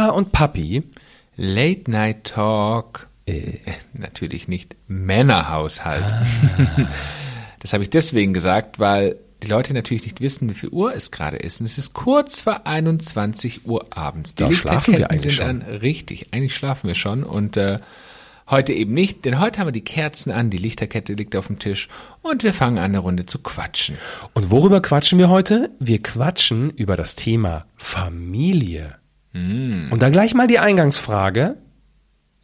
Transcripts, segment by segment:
Papa und Papi. Late Night Talk. Äh. Natürlich nicht Männerhaushalt. Ah. Das habe ich deswegen gesagt, weil die Leute natürlich nicht wissen, wie viel Uhr es gerade ist. Und es ist kurz vor 21 Uhr abends. Die da schlafen wir eigentlich sind schon. An, richtig, eigentlich schlafen wir schon. Und äh, heute eben nicht, denn heute haben wir die Kerzen an, die Lichterkette liegt auf dem Tisch und wir fangen an, eine Runde zu quatschen. Und worüber quatschen wir heute? Wir quatschen über das Thema Familie. Mm. Und dann gleich mal die Eingangsfrage.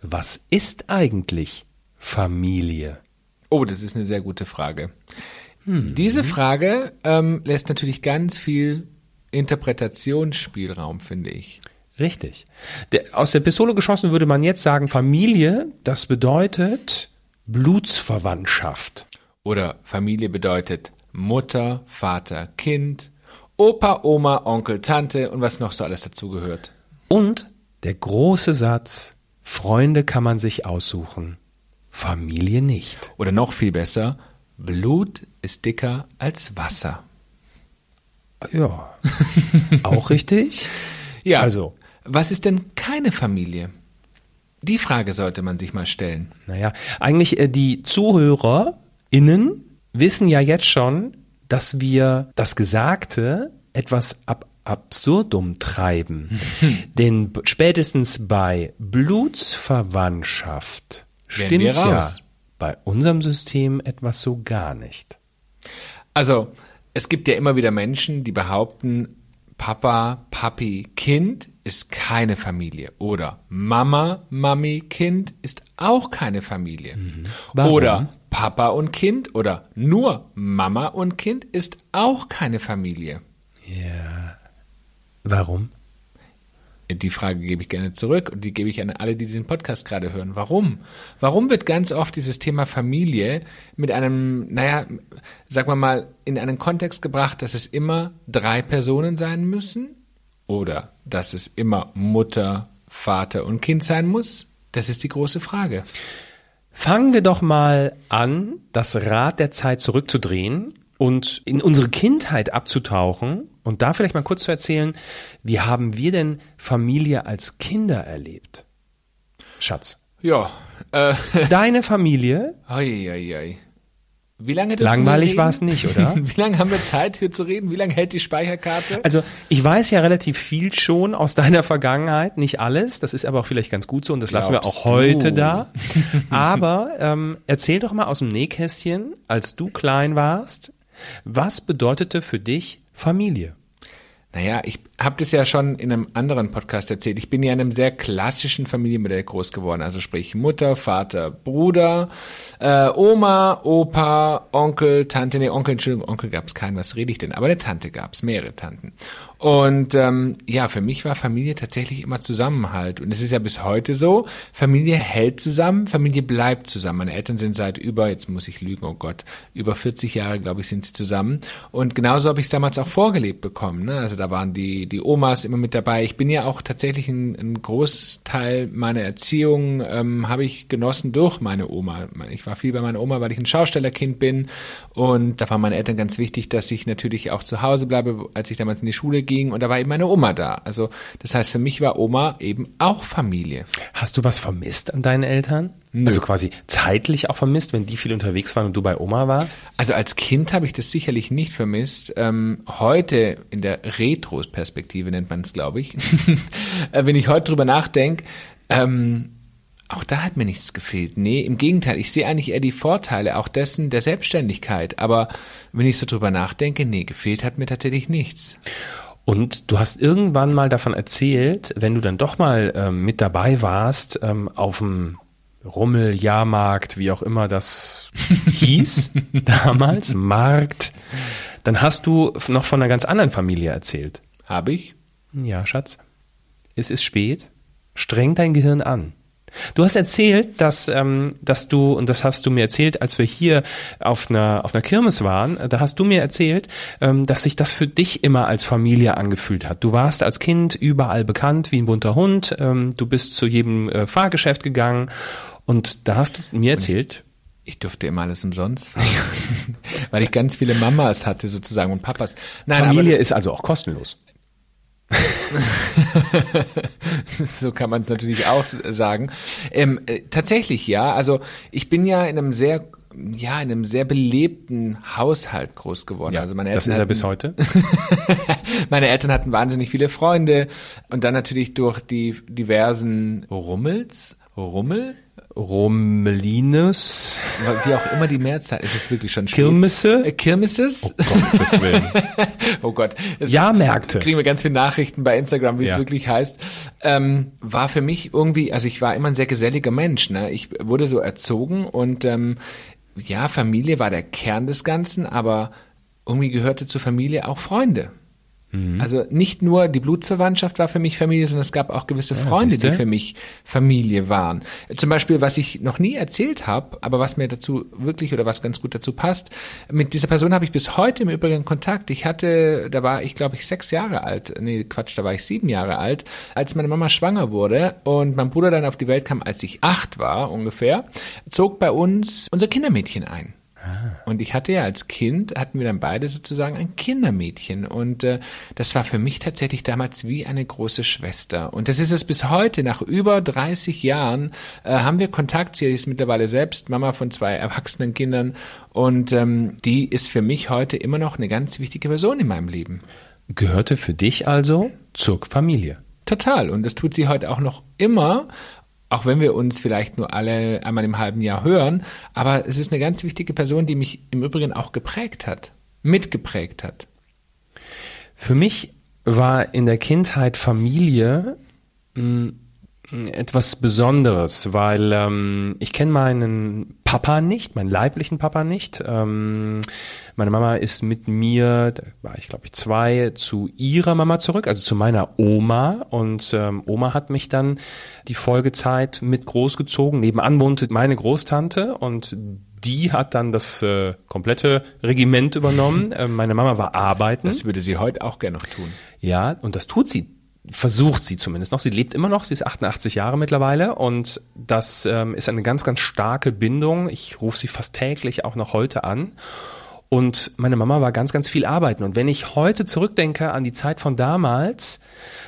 Was ist eigentlich Familie? Oh, das ist eine sehr gute Frage. Hm. Diese Frage ähm, lässt natürlich ganz viel Interpretationsspielraum, finde ich. Richtig. Der, aus der Pistole geschossen würde man jetzt sagen, Familie, das bedeutet Blutsverwandtschaft. Oder Familie bedeutet Mutter, Vater, Kind, Opa, Oma, Onkel, Tante und was noch so alles dazugehört. Und der große Satz, Freunde kann man sich aussuchen. Familie nicht. Oder noch viel besser, Blut ist dicker als Wasser. Ja, auch richtig. Ja, also. Was ist denn keine Familie? Die Frage sollte man sich mal stellen. Naja, eigentlich äh, die ZuhörerInnen wissen ja jetzt schon, dass wir das Gesagte etwas ab absurdum treiben. Denn spätestens bei Blutsverwandtschaft Stimmt ja bei unserem System etwas so gar nicht. Also, es gibt ja immer wieder Menschen, die behaupten, Papa, Papi, Kind ist keine Familie. Oder Mama, Mami, Kind ist auch keine Familie. Mhm. Oder Papa und Kind oder nur Mama und Kind ist auch keine Familie. Ja. Warum? Die Frage gebe ich gerne zurück und die gebe ich an alle, die den Podcast gerade hören. Warum? Warum wird ganz oft dieses Thema Familie mit einem, naja, sagen wir mal, in einen Kontext gebracht, dass es immer drei Personen sein müssen? Oder dass es immer Mutter, Vater und Kind sein muss? Das ist die große Frage. Fangen wir doch mal an, das Rad der Zeit zurückzudrehen und in unsere Kindheit abzutauchen und da vielleicht mal kurz zu erzählen, wie haben wir denn Familie als Kinder erlebt? Schatz. Ja. Äh. Deine Familie? Ei, ei, ei. Wie lange Langweilig war es nicht, oder? Wie lange haben wir Zeit hier zu reden? Wie lange hält die Speicherkarte? Also ich weiß ja relativ viel schon aus deiner Vergangenheit, nicht alles. Das ist aber auch vielleicht ganz gut so und das Glaubst lassen wir auch du? heute da. Aber ähm, erzähl doch mal aus dem Nähkästchen, als du klein warst, was bedeutete für dich Familie? Naja, ich habe das ja schon in einem anderen Podcast erzählt. Ich bin ja in einem sehr klassischen Familienmodell groß geworden. Also sprich Mutter, Vater, Bruder, äh, Oma, Opa, Onkel, Tante. Nee, Onkel, Entschuldigung, Onkel gab es keinen. Was rede ich denn? Aber eine Tante gab es, mehrere Tanten. Und ähm, ja, für mich war Familie tatsächlich immer Zusammenhalt. Und es ist ja bis heute so, Familie hält zusammen, Familie bleibt zusammen. Meine Eltern sind seit über, jetzt muss ich lügen, oh Gott, über 40 Jahre, glaube ich, sind sie zusammen. Und genauso habe ich es damals auch vorgelebt bekommen. Ne? Also da waren die, die Omas immer mit dabei. Ich bin ja auch tatsächlich ein, ein Großteil meiner Erziehung ähm, habe ich genossen durch meine Oma. Ich war viel bei meiner Oma, weil ich ein Schaustellerkind bin. Und da waren meine Eltern ganz wichtig, dass ich natürlich auch zu Hause bleibe, als ich damals in die Schule ging und da war eben meine Oma da. Also das heißt, für mich war Oma eben auch Familie. Hast du was vermisst an deinen Eltern? Nö. Also quasi zeitlich auch vermisst, wenn die viel unterwegs waren und du bei Oma warst? Also als Kind habe ich das sicherlich nicht vermisst. Ähm, heute in der Retro-Perspektive nennt man es, glaube ich, äh, wenn ich heute drüber nachdenke, ähm, auch da hat mir nichts gefehlt. Nee, im Gegenteil, ich sehe eigentlich eher die Vorteile auch dessen der Selbstständigkeit. Aber wenn ich so drüber nachdenke, nee, gefehlt hat mir tatsächlich nichts. Und du hast irgendwann mal davon erzählt, wenn du dann doch mal ähm, mit dabei warst, ähm, auf dem Rummel, Jahrmarkt, wie auch immer das hieß, damals, Markt, dann hast du noch von einer ganz anderen Familie erzählt. Habe ich? Ja, Schatz. Es ist spät. Streng dein Gehirn an. Du hast erzählt, dass, ähm, dass du, und das hast du mir erzählt, als wir hier auf einer, auf einer Kirmes waren, da hast du mir erzählt, ähm, dass sich das für dich immer als Familie angefühlt hat. Du warst als Kind überall bekannt wie ein bunter Hund, ähm, du bist zu jedem äh, Fahrgeschäft gegangen und da hast du mir erzählt, ich durfte immer alles umsonst weil ich ganz viele Mamas hatte sozusagen und Papas. Nein, Familie ist also auch kostenlos. so kann man es natürlich auch sagen. Ähm, äh, tatsächlich ja. Also ich bin ja in einem sehr ja, in einem sehr belebten Haushalt groß geworden. Ja, also meine das Eltern ist er hatten, bis heute. meine Eltern hatten wahnsinnig viele Freunde und dann natürlich durch die diversen Rummels, Rummel, Romelinus, wie auch immer die Mehrzahl, ist es wirklich schon spät. Kirmesse, Äh, Kirmeses? oh Gottes Willen. Oh Gott. Es Jahrmärkte. kriegen wir ganz viele Nachrichten bei Instagram, wie es Ja. wirklich heißt. Ähm, war für mich irgendwie, also ich war immer ein sehr geselliger Mensch. Ne? Ich wurde so erzogen und ähm, ja, Familie war der Kern des Ganzen, aber irgendwie gehörte zur Familie auch Freunde. Mhm. Also nicht nur die Blutsverwandtschaft war für mich Familie, sondern es gab auch gewisse Freunde, siehste. die für mich Familie waren. Zum Beispiel, was ich noch nie erzählt habe, aber was mir dazu wirklich oder was ganz gut dazu passt, mit dieser Person habe ich bis heute im Übrigen Kontakt. Ich hatte, da war ich glaube ich sechs Jahre alt, nee Quatsch, da war ich sieben Jahre alt, als meine Mama schwanger wurde und mein Bruder dann auf die Welt kam, als ich acht war ungefähr, zog bei uns unser Kindermädchen ein. Und ich hatte ja als Kind, hatten wir dann beide sozusagen ein Kindermädchen. Und äh, das war für mich tatsächlich damals wie eine große Schwester. Und das ist es bis heute, nach über 30 Jahren, äh, haben wir Kontakt. Sie ist mittlerweile selbst Mama von zwei erwachsenen Kindern. Und ähm, die ist für mich heute immer noch eine ganz wichtige Person in meinem Leben. Gehörte für dich also zur Familie. Total. Und das tut sie heute auch noch immer, auch wenn wir uns vielleicht nur alle einmal im halben Jahr hören. Aber es ist eine ganz wichtige Person, die mich im Übrigen auch geprägt hat, mitgeprägt hat. Für mich war in der Kindheit Familie mh, etwas Besonderes, weil ähm, ich kenne meinen Papa nicht, meinen leiblichen Papa nicht. Ähm, meine Mama ist mit mir, da war ich glaube ich zwei, zu ihrer Mama zurück, also zu meiner Oma. Und ähm, Oma hat mich dann die Folgezeit mit großgezogen. Nebenan wohnte meine Großtante und die hat dann das äh, komplette Regiment übernommen. Ähm, meine Mama war arbeiten. Das würde sie heute auch gerne noch tun. Ja, und das tut sie versucht sie zumindest noch. Sie lebt immer noch, sie ist 88 Jahre mittlerweile und das ähm, ist eine ganz, ganz starke Bindung. Ich rufe sie fast täglich auch noch heute an. Und meine Mama war ganz, ganz viel arbeiten. Und wenn ich heute zurückdenke an die Zeit von damals,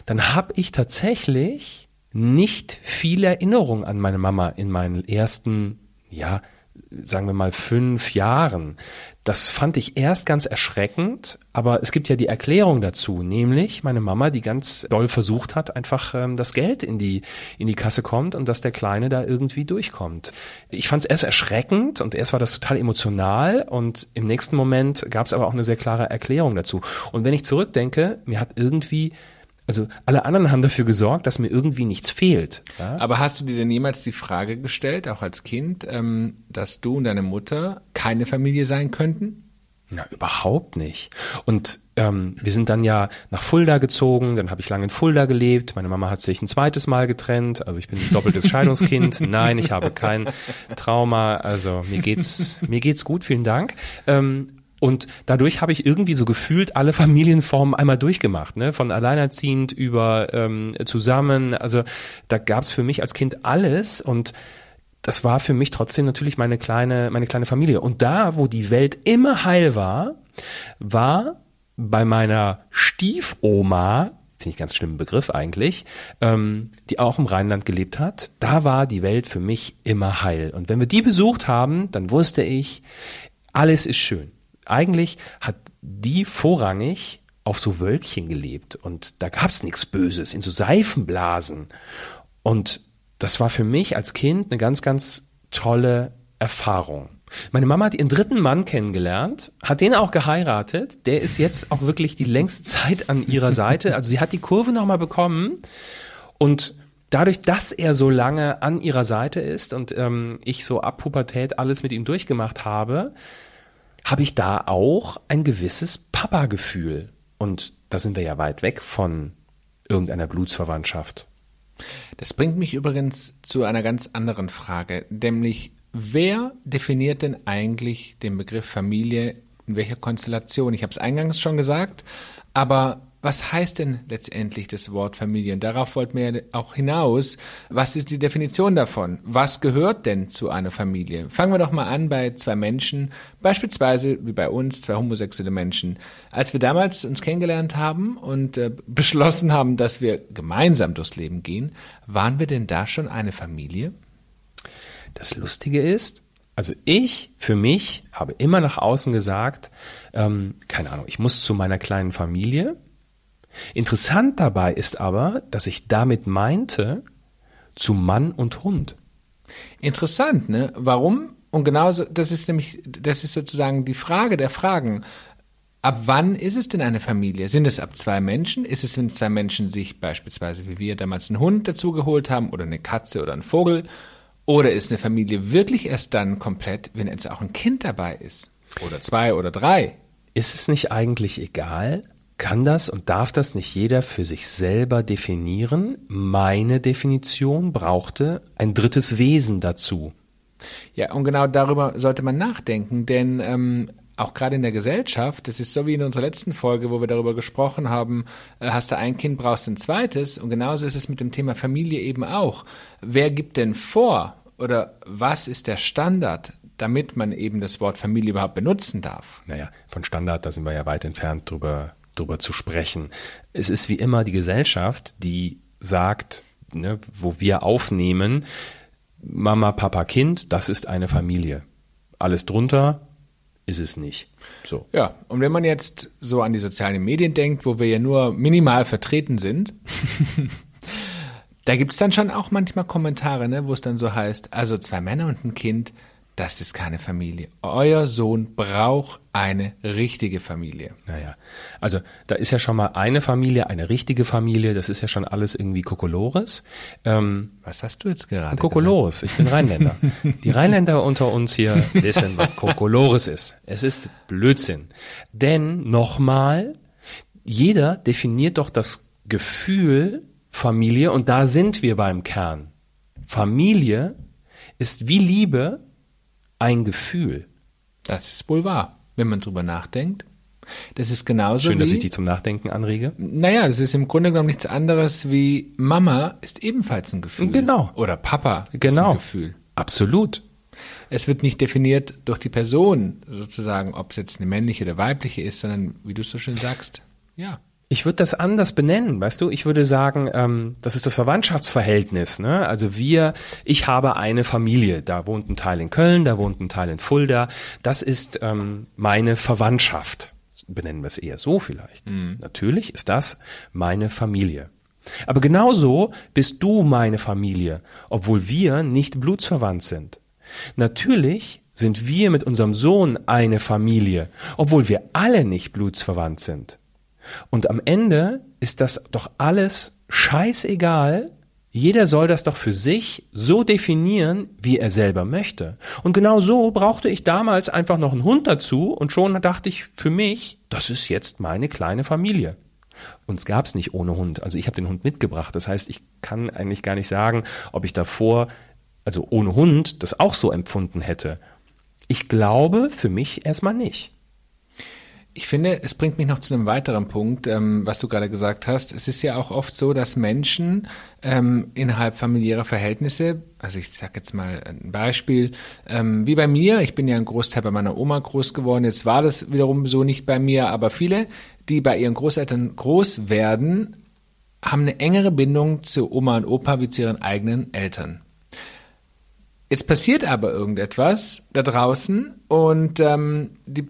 dann habe ich tatsächlich nicht viel Erinnerung an meine Mama in meinen ersten, ja, sagen wir mal fünf Jahren. Das fand ich erst ganz erschreckend, aber es gibt ja die Erklärung dazu, nämlich meine Mama, die ganz doll versucht hat, einfach ähm, das Geld in die in die Kasse kommt und dass der Kleine da irgendwie durchkommt. Ich fand es erst erschreckend und erst war das total emotional und im nächsten Moment gab es aber auch eine sehr klare Erklärung dazu. Und wenn ich zurückdenke, mir hat irgendwie also alle anderen haben dafür gesorgt, dass mir irgendwie nichts fehlt. Ja? Aber hast du dir denn jemals die Frage gestellt, auch als Kind, ähm, dass du und deine Mutter keine Familie sein könnten? Na, überhaupt nicht. Und ähm, wir sind dann ja nach Fulda gezogen, dann habe ich lange in Fulda gelebt. Meine Mama hat sich ein zweites Mal getrennt, also ich bin ein doppeltes Scheidungskind. Nein, ich habe kein Trauma, also mir geht's mir geht's gut, vielen Dank. Ähm, und dadurch habe ich irgendwie so gefühlt alle Familienformen einmal durchgemacht, ne? Von alleinerziehend über ähm, zusammen. Also da gab es für mich als Kind alles und das war für mich trotzdem natürlich meine kleine, meine kleine Familie. Und da, wo die Welt immer heil war, war bei meiner Stiefoma, finde ich ganz schlimmen Begriff eigentlich, ähm, die auch im Rheinland gelebt hat, da war die Welt für mich immer heil. Und wenn wir die besucht haben, dann wusste ich, alles ist schön. Eigentlich hat die vorrangig auf so Wölkchen gelebt und da gab's nichts Böses, in so Seifenblasen. Und das war für mich als Kind eine ganz, ganz tolle Erfahrung. Meine Mama hat ihren dritten Mann kennengelernt, hat den auch geheiratet. Der ist jetzt auch wirklich die längste Zeit an ihrer Seite. Also sie hat die Kurve nochmal bekommen und dadurch, dass er so lange an ihrer Seite ist und ähm, ich so ab Pubertät alles mit ihm durchgemacht habe, habe ich da auch ein gewisses Papa-Gefühl. Und da sind wir ja weit weg von irgendeiner Blutsverwandtschaft. Das bringt mich übrigens zu einer ganz anderen Frage, nämlich wer definiert denn eigentlich den Begriff Familie in welcher Konstellation? Ich habe es eingangs schon gesagt, aber was heißt denn letztendlich das Wort Familie? Und darauf wollten wir ja auch hinaus. Was ist die Definition davon? Was gehört denn zu einer Familie? Fangen wir doch mal an bei zwei Menschen, beispielsweise wie bei uns, zwei homosexuelle Menschen. Als wir damals uns kennengelernt haben und äh, beschlossen haben, dass wir gemeinsam durchs Leben gehen, waren wir denn da schon eine Familie? Das Lustige ist, also ich für mich habe immer nach außen gesagt, ähm, keine Ahnung, ich muss zu meiner kleinen Familie. Interessant dabei ist aber, dass ich damit meinte, zu Mann und Hund. Interessant, ne? Warum? Und genauso, das ist nämlich, das ist sozusagen die Frage der Fragen. Ab wann ist es denn eine Familie? Sind es ab zwei Menschen? Ist es, wenn zwei Menschen sich beispielsweise, wie wir damals einen Hund dazugeholt haben oder eine Katze oder einen Vogel? Oder ist eine Familie wirklich erst dann komplett, wenn jetzt auch ein Kind dabei ist? Oder zwei oder drei? Ist es nicht eigentlich egal? Kann das und darf das nicht jeder für sich selber definieren? Meine Definition brauchte ein drittes Wesen dazu. Ja, und genau darüber sollte man nachdenken, denn ähm, auch gerade in der Gesellschaft, das ist so wie in unserer letzten Folge, wo wir darüber gesprochen haben, äh, hast du ein Kind, brauchst du ein zweites. Und genauso ist es mit dem Thema Familie eben auch. Wer gibt denn vor oder was ist der Standard, damit man eben das Wort Familie überhaupt benutzen darf? Naja, von Standard, da sind wir ja weit entfernt drüber, drüber zu sprechen. Es ist wie immer die Gesellschaft, die sagt, ne, wo wir aufnehmen, Mama, Papa, Kind, das ist eine Familie. Alles drunter ist es nicht. So. Ja, und wenn man jetzt so an die sozialen Medien denkt, wo wir ja nur minimal vertreten sind, da gibt es dann schon auch manchmal Kommentare, ne, wo es dann so heißt, also zwei Männer und ein Kind, das ist keine Familie. Euer Sohn braucht eine richtige Familie. Naja, also da ist ja schon mal eine Familie, eine richtige Familie, das ist ja schon alles irgendwie Kokolores. Ähm, Was hast du jetzt gerade Kokolores, ich bin Rheinländer. Die Rheinländer unter uns hier wissen, was Kokolores ist. Es ist Blödsinn. Denn nochmal, jeder definiert doch das Gefühl Familie und da sind wir beim Kern. Familie ist wie Liebe ein Gefühl. Das ist wohl wahr, wenn man drüber nachdenkt. Das ist genauso Schön, wie, dass ich dich zum Nachdenken anrege. Naja, es ist im Grunde genommen nichts anderes wie Mama ist ebenfalls ein Gefühl. Genau. Oder Papa genau. ist ein Gefühl. Absolut. Es wird nicht definiert durch die Person sozusagen, ob es jetzt eine männliche oder weibliche ist, sondern wie du so schön sagst, ja. Ich würde das anders benennen, weißt du? Ich würde sagen, ähm, das ist das Verwandtschaftsverhältnis. Ne? Also wir, ich habe eine Familie. Da wohnt ein Teil in Köln, da wohnt ein Teil in Fulda. Das ist ähm, meine Verwandtschaft. Benennen wir es eher so vielleicht. Mhm. Natürlich ist das meine Familie. Aber genauso bist du meine Familie, obwohl wir nicht blutsverwandt sind. Natürlich sind wir mit unserem Sohn eine Familie, obwohl wir alle nicht blutsverwandt sind. Und am Ende ist das doch alles scheißegal. Jeder soll das doch für sich so definieren, wie er selber möchte. Und genau so brauchte ich damals einfach noch einen Hund dazu und schon dachte ich für mich, das ist jetzt meine kleine Familie. Uns gab's nicht ohne Hund. Also ich habe den Hund mitgebracht. Das heißt, ich kann eigentlich gar nicht sagen, ob ich davor, also ohne Hund, das auch so empfunden hätte. Ich glaube für mich erstmal nicht. Ich finde, es bringt mich noch zu einem weiteren Punkt, ähm, was du gerade gesagt hast. Es ist ja auch oft so, dass Menschen ähm, innerhalb familiärer Verhältnisse, also ich sage jetzt mal ein Beispiel, ähm, wie bei mir, ich bin ja ein Großteil bei meiner Oma groß geworden, jetzt war das wiederum so nicht bei mir, aber viele, die bei ihren Großeltern groß werden, haben eine engere Bindung zu Oma und Opa wie zu ihren eigenen Eltern. Jetzt passiert aber irgendetwas da draußen und ähm, die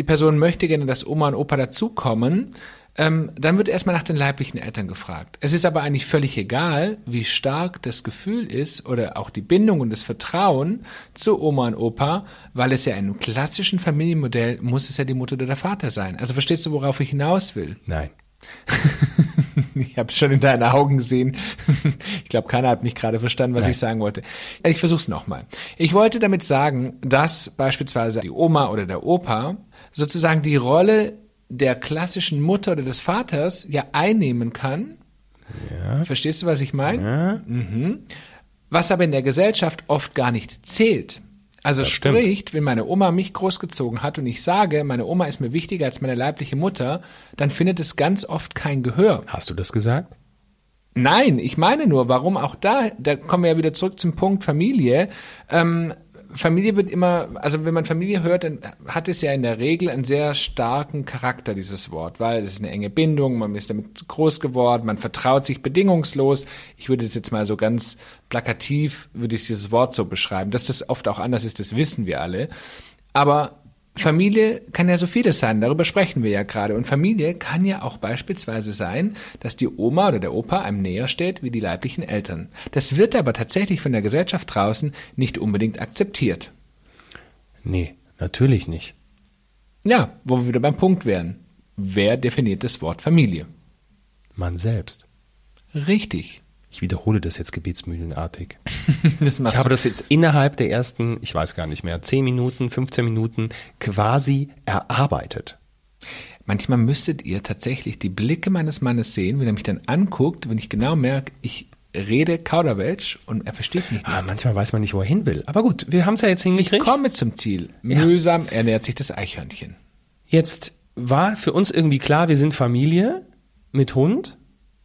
die Person möchte gerne, dass Oma und Opa dazukommen, ähm, dann wird erstmal nach den leiblichen Eltern gefragt. Es ist aber eigentlich völlig egal, wie stark das Gefühl ist oder auch die Bindung und das Vertrauen zu Oma und Opa, weil es ja in einem klassischen Familienmodell muss es ja die Mutter oder der Vater sein. Also verstehst du, worauf ich hinaus will? Nein. ich habe es schon in deinen Augen gesehen. ich glaube, keiner hat mich gerade verstanden, was Nein. ich sagen wollte. Ich versuche es nochmal. Ich wollte damit sagen, dass beispielsweise die Oma oder der Opa sozusagen die Rolle der klassischen Mutter oder des Vaters ja einnehmen kann. Ja. Verstehst du, was ich meine? Ja. Mhm. Was aber in der Gesellschaft oft gar nicht zählt. Also Das stimmt. spricht, wenn meine Oma mich großgezogen hat und ich sage, meine Oma ist mir wichtiger als meine leibliche Mutter, dann findet es ganz oft kein Gehör. Hast du das gesagt? Nein, ich meine nur, warum auch da, da kommen wir ja wieder zurück zum Punkt Familie. Ähm, Familie wird immer, also wenn man Familie hört, dann hat es ja in der Regel einen sehr starken Charakter, dieses Wort, weil es ist eine enge Bindung, man ist damit groß geworden, man vertraut sich bedingungslos. Ich würde das jetzt mal so ganz plakativ, würde ich dieses Wort so beschreiben. Dass das oft auch anders ist, das wissen wir alle. Aber Familie kann ja so vieles sein, darüber sprechen wir ja gerade. Und Familie kann ja auch beispielsweise sein, dass die Oma oder der Opa einem näher steht wie die leiblichen Eltern. Das wird aber tatsächlich von der Gesellschaft draußen nicht unbedingt akzeptiert. Nee, natürlich nicht. Ja, wo wir wieder beim Punkt wären. Wer definiert das Wort Familie? Man selbst. Richtig. Ich wiederhole das jetzt gebetsmühlenartig. Das Ich habe das jetzt innerhalb der ersten, ich weiß gar nicht mehr, 10 Minuten, 15 Minuten quasi erarbeitet. Manchmal müsstet ihr tatsächlich die Blicke meines Mannes sehen, wenn er mich dann anguckt, wenn ich genau merke, ich rede Kauderwelsch und er versteht mich nicht. Ah, manchmal weiß man nicht, wo er hin will. Aber gut, wir haben es ja jetzt Ich hingekriegt. komme zum Ziel. Mühsam ernährt sich das Eichhörnchen. Jetzt war für uns irgendwie klar, wir sind Familie mit Hund.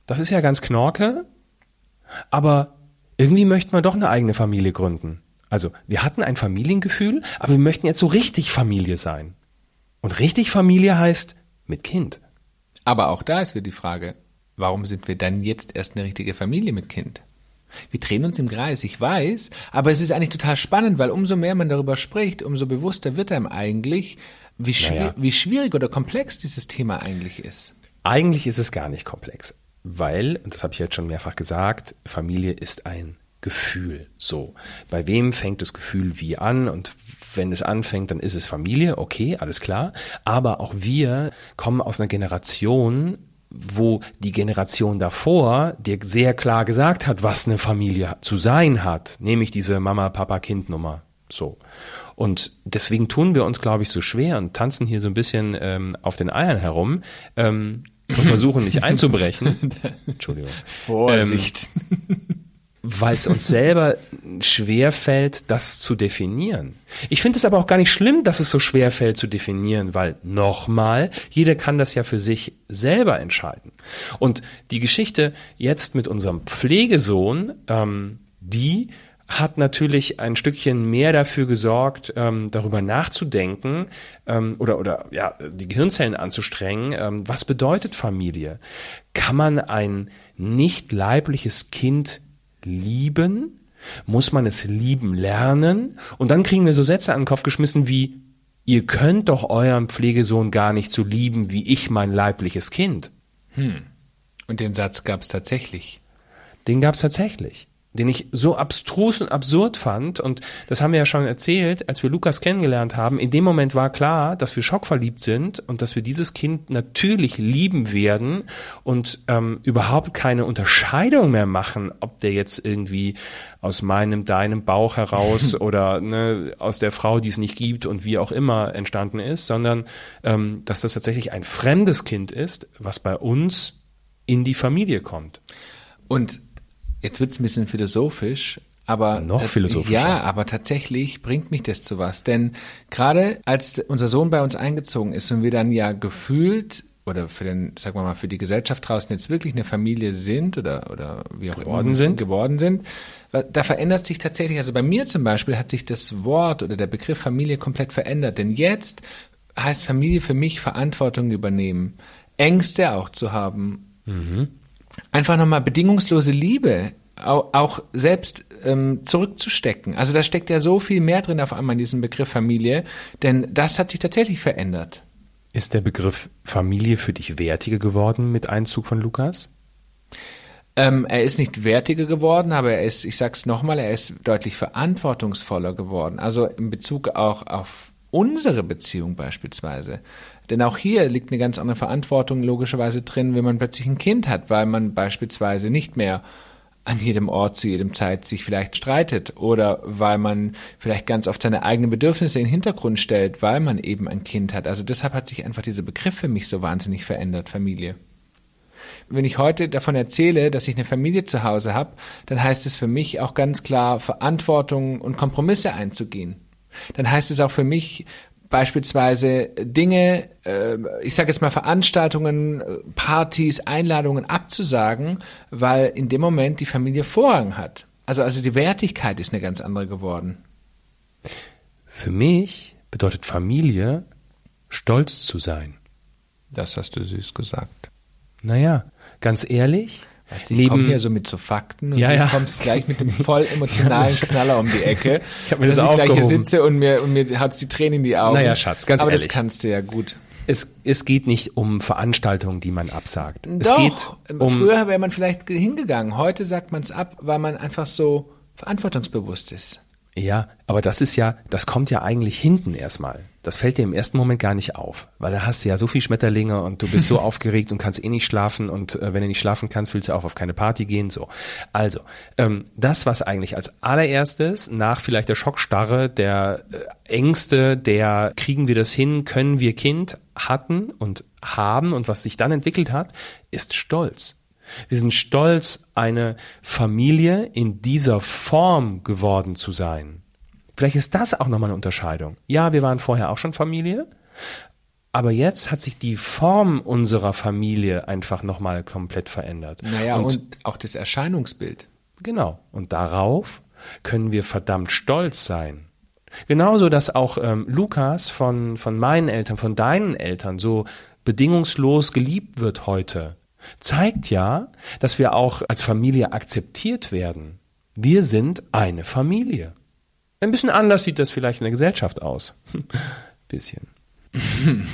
Das ist ja ganz knorke. Aber irgendwie möchten wir doch eine eigene Familie gründen. Also, wir hatten ein Familiengefühl, aber wir möchten jetzt so richtig Familie sein. Und richtig Familie heißt mit Kind. Aber auch da ist wieder die Frage, warum sind wir dann jetzt erst eine richtige Familie mit Kind? Wir drehen uns im Kreis, ich weiß, aber es ist eigentlich total spannend, weil umso mehr man darüber spricht, umso bewusster wird einem eigentlich, wie, schwi Naja. wie schwierig oder komplex dieses Thema eigentlich ist. Eigentlich ist es gar nicht komplex, weil, und das habe ich jetzt schon mehrfach gesagt, Familie ist ein Gefühl. So, bei wem fängt das Gefühl wie an und wenn es anfängt, dann ist es Familie, okay, alles klar. Aber auch wir kommen aus einer Generation, wo die Generation davor dir sehr klar gesagt hat, was eine Familie zu sein hat, nämlich diese Mama-Papa-Kind-Nummer. So. Und deswegen tun wir uns, glaube ich, so schwer und tanzen hier so ein bisschen ähm, auf den Eiern herum ähm, und versuchen nicht einzubrechen. Entschuldigung. Vorsicht. Weil es uns selber schwer fällt, das zu definieren. Ich finde es aber auch gar nicht schlimm, dass es so schwer fällt zu definieren, weil nochmal, jeder kann das ja für sich selber entscheiden. Und die Geschichte jetzt mit unserem Pflegesohn, ähm, die hat natürlich ein Stückchen mehr dafür gesorgt, ähm, darüber nachzudenken ähm, oder oder ja die Gehirnzellen anzustrengen. Ähm, was bedeutet Familie? Kann man ein nicht leibliches Kind lieben? Muss man es lieben lernen? Und dann kriegen wir so Sätze an den Kopf geschmissen wie Ihr könnt doch euren Pflegesohn gar nicht so lieben wie ich mein leibliches Kind. Und den Satz gab es tatsächlich. Den gab's tatsächlich. Den ich so abstrus und absurd fand. Und das haben wir ja schon erzählt, als wir Lukas kennengelernt haben. In dem Moment war klar, dass wir schockverliebt sind und dass wir dieses Kind natürlich lieben werden und ähm, überhaupt keine Unterscheidung mehr machen, ob der jetzt irgendwie aus meinem, deinem Bauch heraus oder ne, aus der Frau, die es nicht gibt und wie auch immer entstanden ist, sondern ähm, dass das tatsächlich ein fremdes Kind ist, was bei uns in die Familie kommt. Und jetzt wird's ein bisschen philosophisch, aber Noch philosophischer. Ja, aber tatsächlich bringt mich das zu was, denn gerade als unser Sohn bei uns eingezogen ist und wir dann ja gefühlt oder für den, sagen wir mal, für die Gesellschaft draußen jetzt wirklich eine Familie sind oder oder wie auch Geworden immer sind. geworden sind, da verändert sich tatsächlich, also bei mir zum Beispiel hat sich das Wort oder der Begriff Familie komplett verändert, denn jetzt heißt Familie für mich Verantwortung übernehmen, Ängste auch zu haben, einfach nochmal bedingungslose Liebe auch, selbst ähm, zurückzustecken. Also da steckt ja so viel mehr drin auf einmal in diesem Begriff Familie, denn das hat sich tatsächlich verändert. Ist der Begriff Familie für dich wertiger geworden mit Einzug von Lukas? Ähm, er ist nicht wertiger geworden, aber er ist, ich sag's nochmal, er ist deutlich verantwortungsvoller geworden. Also in Bezug auch auf unsere Beziehung beispielsweise. Denn auch hier liegt eine ganz andere Verantwortung logischerweise drin, wenn man plötzlich ein Kind hat, weil man beispielsweise nicht mehr an jedem Ort zu jedem Zeit sich vielleicht streitet oder weil man vielleicht ganz oft seine eigenen Bedürfnisse in den Hintergrund stellt, weil man eben ein Kind hat. Also deshalb hat sich einfach dieser Begriff für mich so wahnsinnig verändert, Familie. Wenn ich heute davon erzähle, dass ich eine Familie zu Hause habe, dann heißt es für mich auch ganz klar, Verantwortung und Kompromisse einzugehen. dann heißt es auch für mich beispielsweise Dinge, äh, ich sage jetzt mal Veranstaltungen, Partys, Einladungen abzusagen, weil in dem Moment die Familie Vorrang hat. Also, also die Wertigkeit ist eine ganz andere geworden. Für mich bedeutet Familie, stolz zu sein. Das hast du süß gesagt. Naja, ganz ehrlich, Weißt du, ich komme hier so mit so Fakten und Ja, du ja. kommst gleich mit dem voll emotionalen Knaller um die Ecke. Ich hab mir das ich gleich hier sitze und mir, und mir hat's die Tränen in die Augen. Naja, Schatz, ganz Aber ehrlich. das kannst du ja gut. es, es geht nicht um Veranstaltungen, die man absagt. Es Doch, geht um früher wäre man vielleicht hingegangen. Heute sagt man es ab, weil man einfach so verantwortungsbewusst ist. Ja, aber das ist ja, das kommt ja eigentlich hinten erstmal. Das fällt dir im ersten Moment gar nicht auf, weil da hast du ja so viel Schmetterlinge und du bist so aufgeregt und kannst eh nicht schlafen und äh, wenn du nicht schlafen kannst, willst du auch auf keine Party gehen. So, also ähm, das, was eigentlich als allererstes nach vielleicht der Schockstarre, der äh, Ängste, der kriegen wir das hin, können wir Kind hatten und haben und was sich dann entwickelt hat, ist Stolz. Wir sind stolz, eine Familie in dieser Form geworden zu sein. Vielleicht ist das auch nochmal eine Unterscheidung. Ja, wir waren vorher auch schon Familie, aber jetzt hat sich die Form unserer Familie einfach nochmal komplett verändert. Naja, und, auch das Erscheinungsbild. Genau. Und darauf können wir verdammt stolz sein. Genauso, dass auch ähm, Lukas von, von meinen Eltern, von deinen Eltern so bedingungslos geliebt wird heute, zeigt ja, dass wir auch als Familie akzeptiert werden. Wir sind eine Familie. Ein bisschen anders sieht das vielleicht in der Gesellschaft aus. bisschen.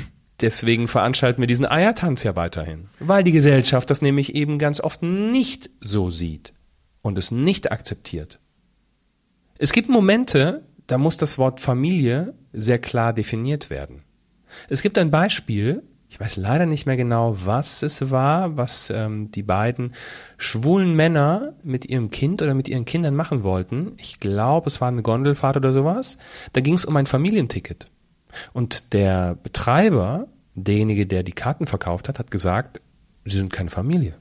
Deswegen veranstalten wir diesen Eiertanz ja weiterhin, weil die Gesellschaft das nämlich eben ganz oft nicht so sieht und es nicht akzeptiert. Es gibt Momente, da muss das Wort Familie sehr klar definiert werden. Es gibt ein Beispiel, ich weiß leider nicht mehr genau, was es war, was ähm, die beiden schwulen Männer mit ihrem Kind oder mit ihren Kindern machen wollten. Ich glaube, es war eine Gondelfahrt oder sowas. Da ging es um ein Familienticket. Und der Betreiber, derjenige, der die Karten verkauft hat, hat gesagt, sie sind keine Familie.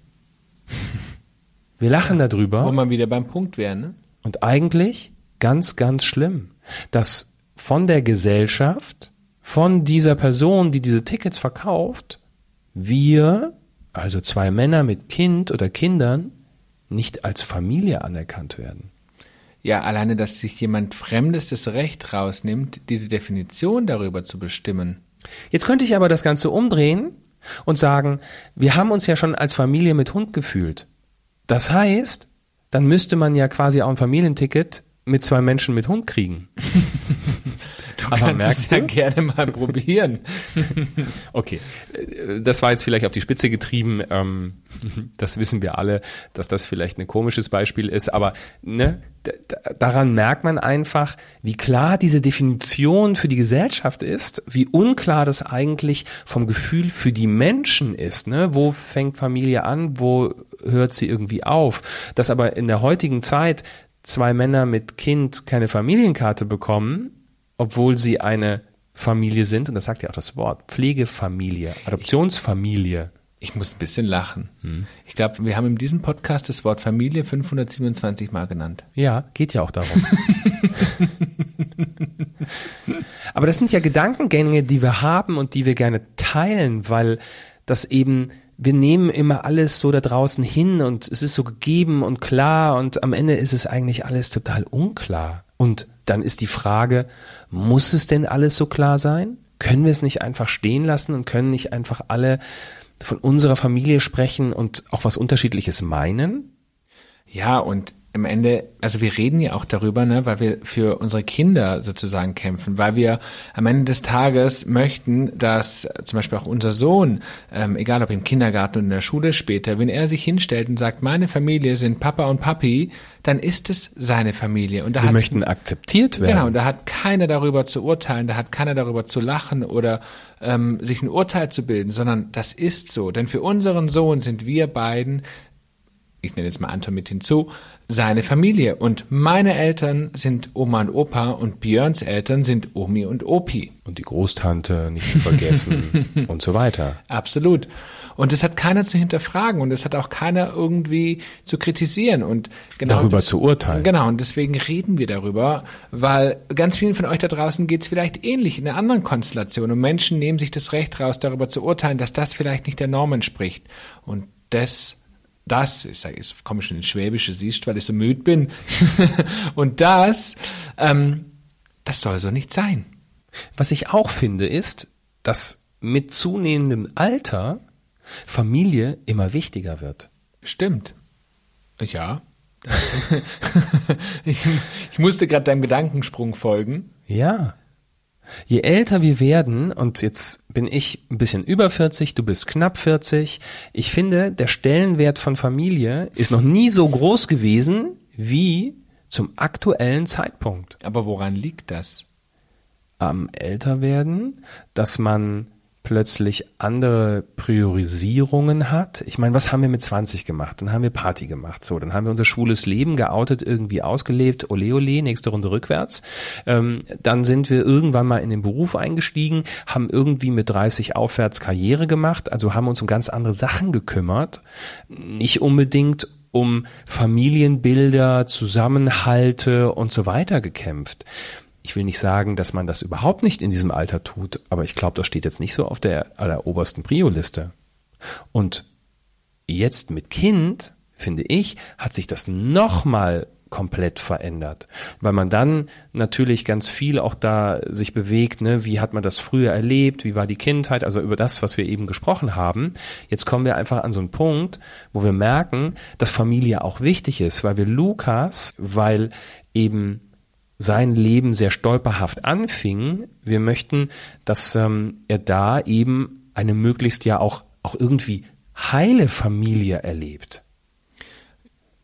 Wir lachen darüber. Wo man wieder beim Punkt wäre, ne? Und eigentlich ganz, ganz schlimm, dass von der Gesellschaft, von dieser Person, die diese Tickets verkauft, wir, also zwei Männer mit Kind oder Kindern, nicht als Familie anerkannt werden. Ja, alleine, dass sich jemand Fremdes das Recht rausnimmt, diese Definition darüber zu bestimmen. Jetzt könnte ich aber das Ganze umdrehen und sagen, wir haben uns ja schon als Familie mit Hund gefühlt. Das heißt, dann müsste man ja quasi auch ein Familienticket mit zwei Menschen mit Hund kriegen. Du Aber kannst es ja gerne mal probieren. Okay, Äh, das war jetzt vielleicht auf die Spitze getrieben. Ähm, das wissen wir alle, dass das vielleicht ein komisches Beispiel ist, aber ne, daran merkt man einfach, wie klar diese Definition für die Gesellschaft ist, wie unklar das eigentlich vom Gefühl für die Menschen ist. Ne? Wo fängt Familie an, wo hört sie irgendwie auf? Dass aber in der heutigen Zeit zwei Männer mit Kind keine Familienkarte bekommen, obwohl sie eine Familie sind, und das sagt ja auch das Wort, Pflegefamilie, Adoptionsfamilie. Ich muss ein bisschen lachen. Ich glaube, wir haben in diesem Podcast das Wort Familie 527 Mal genannt. Ja, geht ja auch darum. Aber das sind ja Gedankengänge, die wir haben und die wir gerne teilen, weil das eben, wir nehmen immer alles so da draußen hin und es ist so gegeben und klar und am Ende ist es eigentlich alles total unklar. Und dann ist die Frage, muss es denn alles so klar sein? Können wir es nicht einfach stehen lassen und können nicht einfach alle von unserer Familie sprechen und auch was Unterschiedliches meinen? Ja, und am Ende, also wir reden ja auch darüber, ne, weil wir für unsere Kinder sozusagen kämpfen, weil wir am Ende des Tages möchten, dass zum Beispiel auch unser Sohn, ähm, egal ob im Kindergarten oder in der Schule später, wenn er sich hinstellt und sagt, meine Familie sind Papa und Papi, dann ist es seine Familie. Und da Wir hat möchten akzeptiert werden. Genau, und da hat keiner darüber zu urteilen, da hat keiner darüber zu lachen oder ähm, sich ein Urteil zu bilden, sondern das ist so. Denn für unseren Sohn sind wir beiden ich nenne jetzt mal Anton mit hinzu, seine Familie. Und meine Eltern sind Oma und Opa und Björns Eltern sind Omi und Opi. Und die Großtante nicht zu vergessen und so weiter. Absolut. Und das hat keiner zu hinterfragen und das hat auch keiner irgendwie zu kritisieren und genau Darüber das, zu urteilen. Genau, und deswegen reden wir darüber, weil ganz vielen von euch da draußen geht es vielleicht ähnlich in einer anderen Konstellation und Menschen nehmen sich das Recht raus, darüber zu urteilen, dass das vielleicht nicht der Norm entspricht. Und das das, ich sage, ich komme schon in Schwäbische siehst, weil ich so müde bin. und das, ähm, das soll so nicht sein. Was ich auch finde, ist, dass mit zunehmendem Alter Familie immer wichtiger wird. Stimmt. Ja. ich, ich musste gerade deinem Gedankensprung folgen. Ja. Je älter wir werden, und jetzt bin ich ein bisschen über 40, du bist knapp 40, ich finde, der Stellenwert von Familie ist noch nie so groß gewesen wie zum aktuellen Zeitpunkt. Aber woran liegt das? Am Älterwerden, dass man plötzlich andere Priorisierungen hat. Ich meine, was haben wir mit 20 gemacht? Dann haben wir Party gemacht. So, dann haben wir unser schwules Leben geoutet, irgendwie ausgelebt. Ole ole, nächste Runde rückwärts. Ähm, dann sind wir irgendwann mal in den Beruf eingestiegen, haben irgendwie mit 30 aufwärts Karriere gemacht, also haben uns um ganz andere Sachen gekümmert. Nicht unbedingt um Familienbilder, Zusammenhalte und so weiter gekämpft ich will nicht sagen, dass man das überhaupt nicht in diesem Alter tut, aber ich glaube, das steht jetzt nicht so auf der allerobersten Prio-Liste. Und jetzt mit Kind, finde ich, hat sich das nochmal komplett verändert, weil man dann natürlich ganz viel auch da sich bewegt, ne, wie hat man das früher erlebt, wie war die Kindheit, also über das, was wir eben gesprochen haben. Jetzt kommen wir einfach an so einen Punkt, wo wir merken, dass Familie auch wichtig ist, weil wir Lukas, weil eben sein Leben sehr stolperhaft anfing. Wir möchten, dass ähm, er da eben eine möglichst ja auch, auch irgendwie heile Familie erlebt.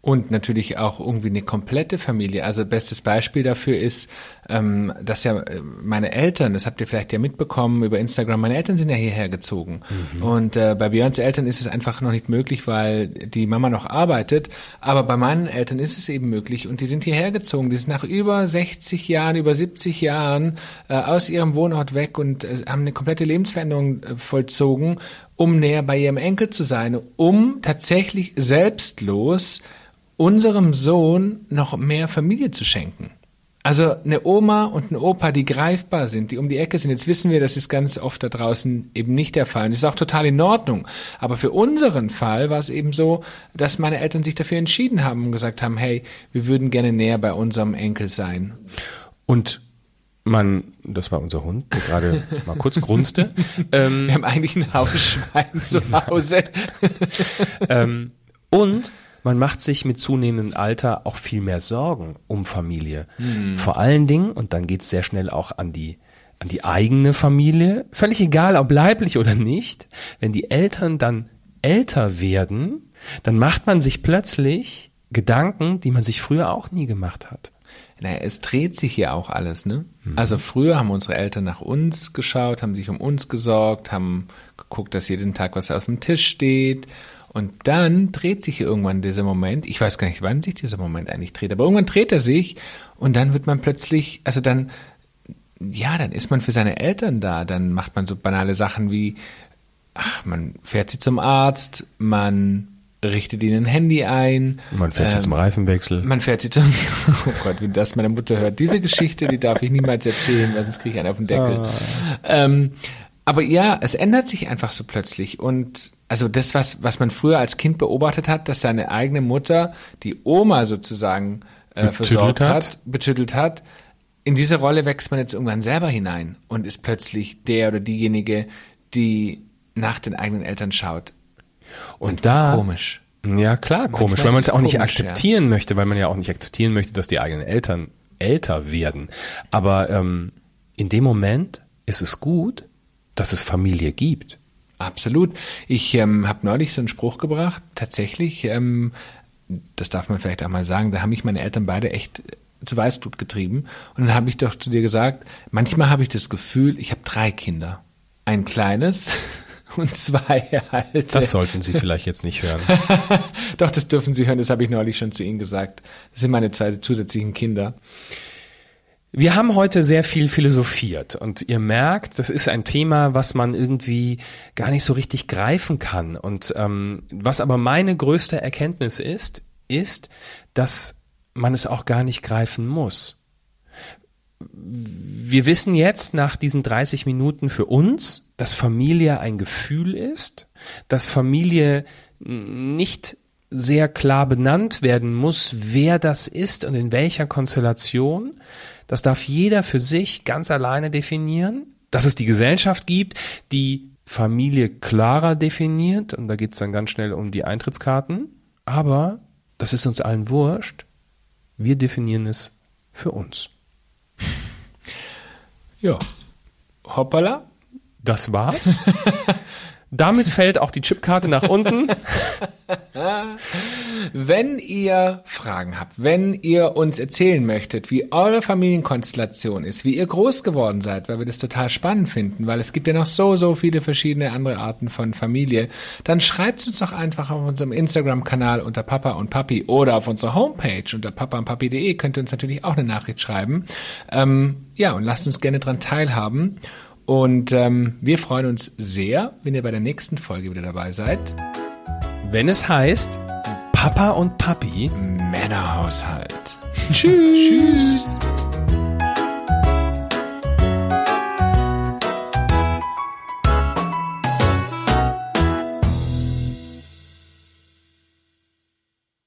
Und natürlich auch irgendwie eine komplette Familie. Also bestes Beispiel dafür ist, ähm, dass ja äh, meine Eltern, das habt ihr vielleicht ja mitbekommen über Instagram, meine Eltern sind ja hierher gezogen. Mhm. Und äh, bei Björns Eltern ist es einfach noch nicht möglich, weil die Mama noch arbeitet. Aber bei meinen Eltern ist es eben möglich. Und die sind hierher gezogen. Die sind nach über 60 Jahren, über 70 Jahren äh, aus ihrem Wohnort weg und äh, haben eine komplette Lebensveränderung äh, vollzogen, um näher bei ihrem Enkel zu sein, um tatsächlich selbstlos unserem Sohn noch mehr Familie zu schenken. Also eine Oma und ein Opa, die greifbar sind, die um die Ecke sind. Jetzt wissen wir, das ist ganz oft da draußen eben nicht der Fall. Und das ist auch total in Ordnung. Aber für unseren Fall war es eben so, dass meine Eltern sich dafür entschieden haben und gesagt haben, hey, wir würden gerne näher bei unserem Enkel sein. Und man, das war unser Hund, der gerade mal kurz grunzte. Ähm, wir haben eigentlich ein Hausschwein zu Hause. ähm, und man macht sich mit zunehmendem Alter auch viel mehr Sorgen um Familie. Mhm. Vor allen Dingen, und dann geht's sehr schnell auch an die an die eigene Familie, völlig egal, ob leiblich oder nicht, wenn die Eltern dann älter werden, dann macht man sich plötzlich Gedanken, die man sich früher auch nie gemacht hat. Naja, es dreht sich hier auch alles, ne? Mhm. Also früher haben unsere Eltern nach uns geschaut, haben sich um uns gesorgt, haben geguckt, dass jeden Tag was auf dem Tisch steht und dann dreht sich irgendwann dieser Moment. Ich weiß gar nicht, wann sich dieser Moment eigentlich dreht, aber irgendwann dreht er sich und dann wird man plötzlich, also dann, ja, dann ist man für seine Eltern da. Dann macht man so banale Sachen wie, ach, man fährt sie zum Arzt, man richtet ihnen ein Handy ein. Man fährt ähm, sie zum Reifenwechsel. Man fährt sie zum, oh Gott, wenn das meine Mutter hört. Diese Geschichte, die darf ich niemals erzählen, weil sonst kriege ich einen auf den Deckel. Ah. Ähm, aber ja, es ändert sich einfach so plötzlich und also das, was, was man früher als Kind beobachtet hat, dass seine eigene Mutter die Oma sozusagen äh, versorgt hat, hat, betüttelt hat, in diese Rolle wächst man jetzt irgendwann selber hinein und ist plötzlich der oder diejenige, die nach den eigenen Eltern schaut. Und, und da komisch. Ja, klar, komisch, weil man es auch nicht akzeptieren ja. möchte, weil man ja auch nicht akzeptieren möchte, dass die eigenen Eltern älter werden. Aber ähm, in dem Moment ist es gut, dass es Familie gibt. Absolut. Ich ähm, habe neulich so einen Spruch gebracht, tatsächlich, ähm, das darf man vielleicht auch mal sagen, da haben mich meine Eltern beide echt zu Weißblut getrieben. Und dann habe ich doch zu dir gesagt, manchmal habe ich das Gefühl, ich habe drei Kinder. Ein kleines, und zwei alte. Das sollten Sie vielleicht jetzt nicht hören. Doch, das dürfen Sie hören, das habe ich neulich schon zu Ihnen gesagt. Das sind meine zwei zusätzlichen Kinder. Wir haben heute sehr viel philosophiert und ihr merkt, das ist ein Thema, was man irgendwie gar nicht so richtig greifen kann. Und ähm, was aber meine größte Erkenntnis ist, ist, dass man es auch gar nicht greifen muss. Wir wissen jetzt nach diesen 30 Minuten für uns, dass Familie ein Gefühl ist, dass Familie nicht sehr klar benannt werden muss, wer das ist und in welcher Konstellation. Das darf jeder für sich ganz alleine definieren. Dass es die Gesellschaft gibt, die Familie klarer definiert, und da geht es dann ganz schnell um die Eintrittskarten. Aber das ist uns allen wurscht. Wir definieren es für uns. Ja. Hoppala. Das war's. Damit fällt auch die Chipkarte nach unten. Wenn ihr Fragen habt, wenn ihr uns erzählen möchtet, wie eure Familienkonstellation ist, wie ihr groß geworden seid, weil wir das total spannend finden, weil es gibt ja noch so, so viele verschiedene andere Arten von Familie, dann schreibt uns doch einfach auf unserem Instagram-Kanal unter Papa und Papi oder auf unserer Homepage unter papaundpapi.de könnt ihr uns natürlich auch eine Nachricht schreiben. Ähm, ja, und lasst uns gerne dran teilhaben. Und ähm, wir freuen uns sehr, wenn ihr bei der nächsten Folge wieder dabei seid. Wenn es heißt Papa und Papi Männerhaushalt. Tschüss. Tschüss.